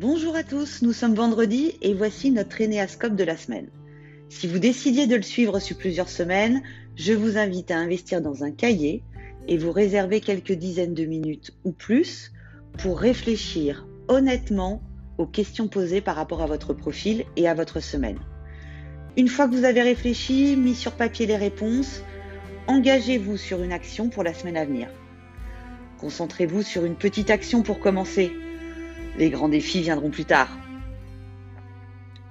Bonjour à tous, nous sommes vendredi et voici notre énéascope de la semaine. Si vous décidiez de le suivre sur plusieurs semaines, je vous invite à investir dans un cahier et vous réserver quelques dizaines de minutes ou plus pour réfléchir honnêtement aux questions posées par rapport à votre profil et à votre semaine. Une fois que vous avez réfléchi, mis sur papier les réponses, engagez-vous sur une action pour la semaine à venir. Concentrez-vous sur une petite action pour commencer. Les grands défis viendront plus tard.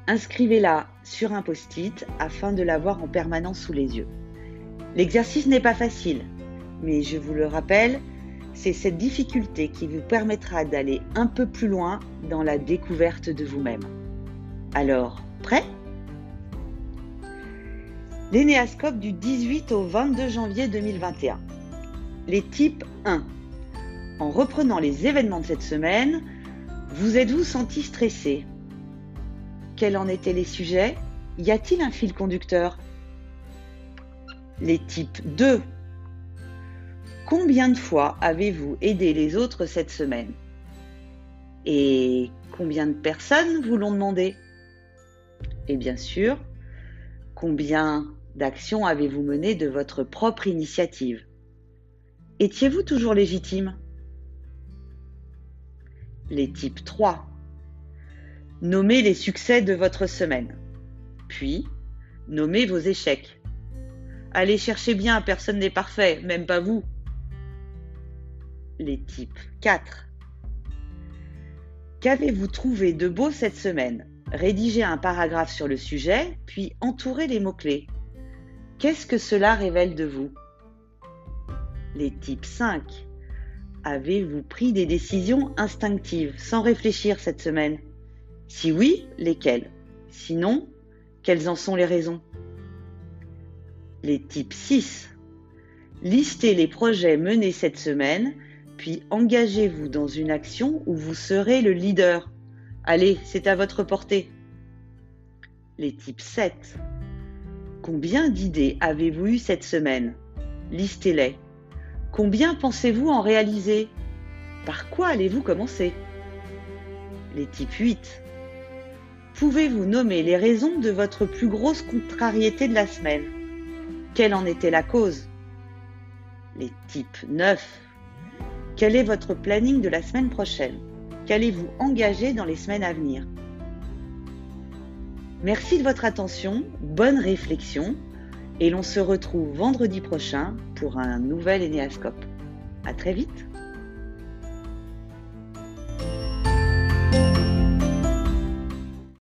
Inscrivez-la sur un post-it afin de l'avoir en permanence sous les yeux. L'exercice n'est pas facile, mais je vous le rappelle, c'est cette difficulté qui vous permettra d'aller un peu plus loin dans la découverte de vous-même. Alors, prêt? L'énéascope du 18 au 22 janvier 2021. Les types 1. En reprenant les événements de cette semaine, vous êtes-vous senti stressé? Quels en étaient les sujets? Y a-t-il un fil conducteur? Les types 2. Combien de fois avez-vous aidé les autres cette semaine? Et combien de personnes vous l'ont demandé? Et bien sûr, combien d'actions avez-vous mené de votre propre initiative? Étiez-vous toujours légitime? Les types 3. Nommez les succès de votre semaine. Puis, nommez vos échecs. Allez chercher bien, personne n'est parfait, même pas vous. Les types 4. Qu'avez-vous trouvé de beau cette semaine? Rédigez un paragraphe sur le sujet, puis entourez les mots-clés. Qu'est-ce que cela révèle de vous? Les types 5. Avez-vous pris des décisions instinctives sans réfléchir cette semaine? Si oui, lesquelles? Sinon, quelles en sont les raisons? Les types 6. Listez les projets menés cette semaine, puis engagez-vous dans une action où vous serez le leader. Allez, c'est à votre portée. Les types 7. Combien d'idées avez-vous eues cette semaine? Listez-les. Combien pensez-vous en réaliser? Par quoi allez-vous commencer? Les types 8. Pouvez-vous nommer les raisons de votre plus grosse contrariété de la semaine? Quelle en était la cause? Les types 9. Quel est votre planning de la semaine prochaine? Qu'allez-vous engager dans les semaines à venir? Merci de votre attention, bonne réflexion et l'on se retrouve vendredi prochain pour un nouvel Énéascope. À très vite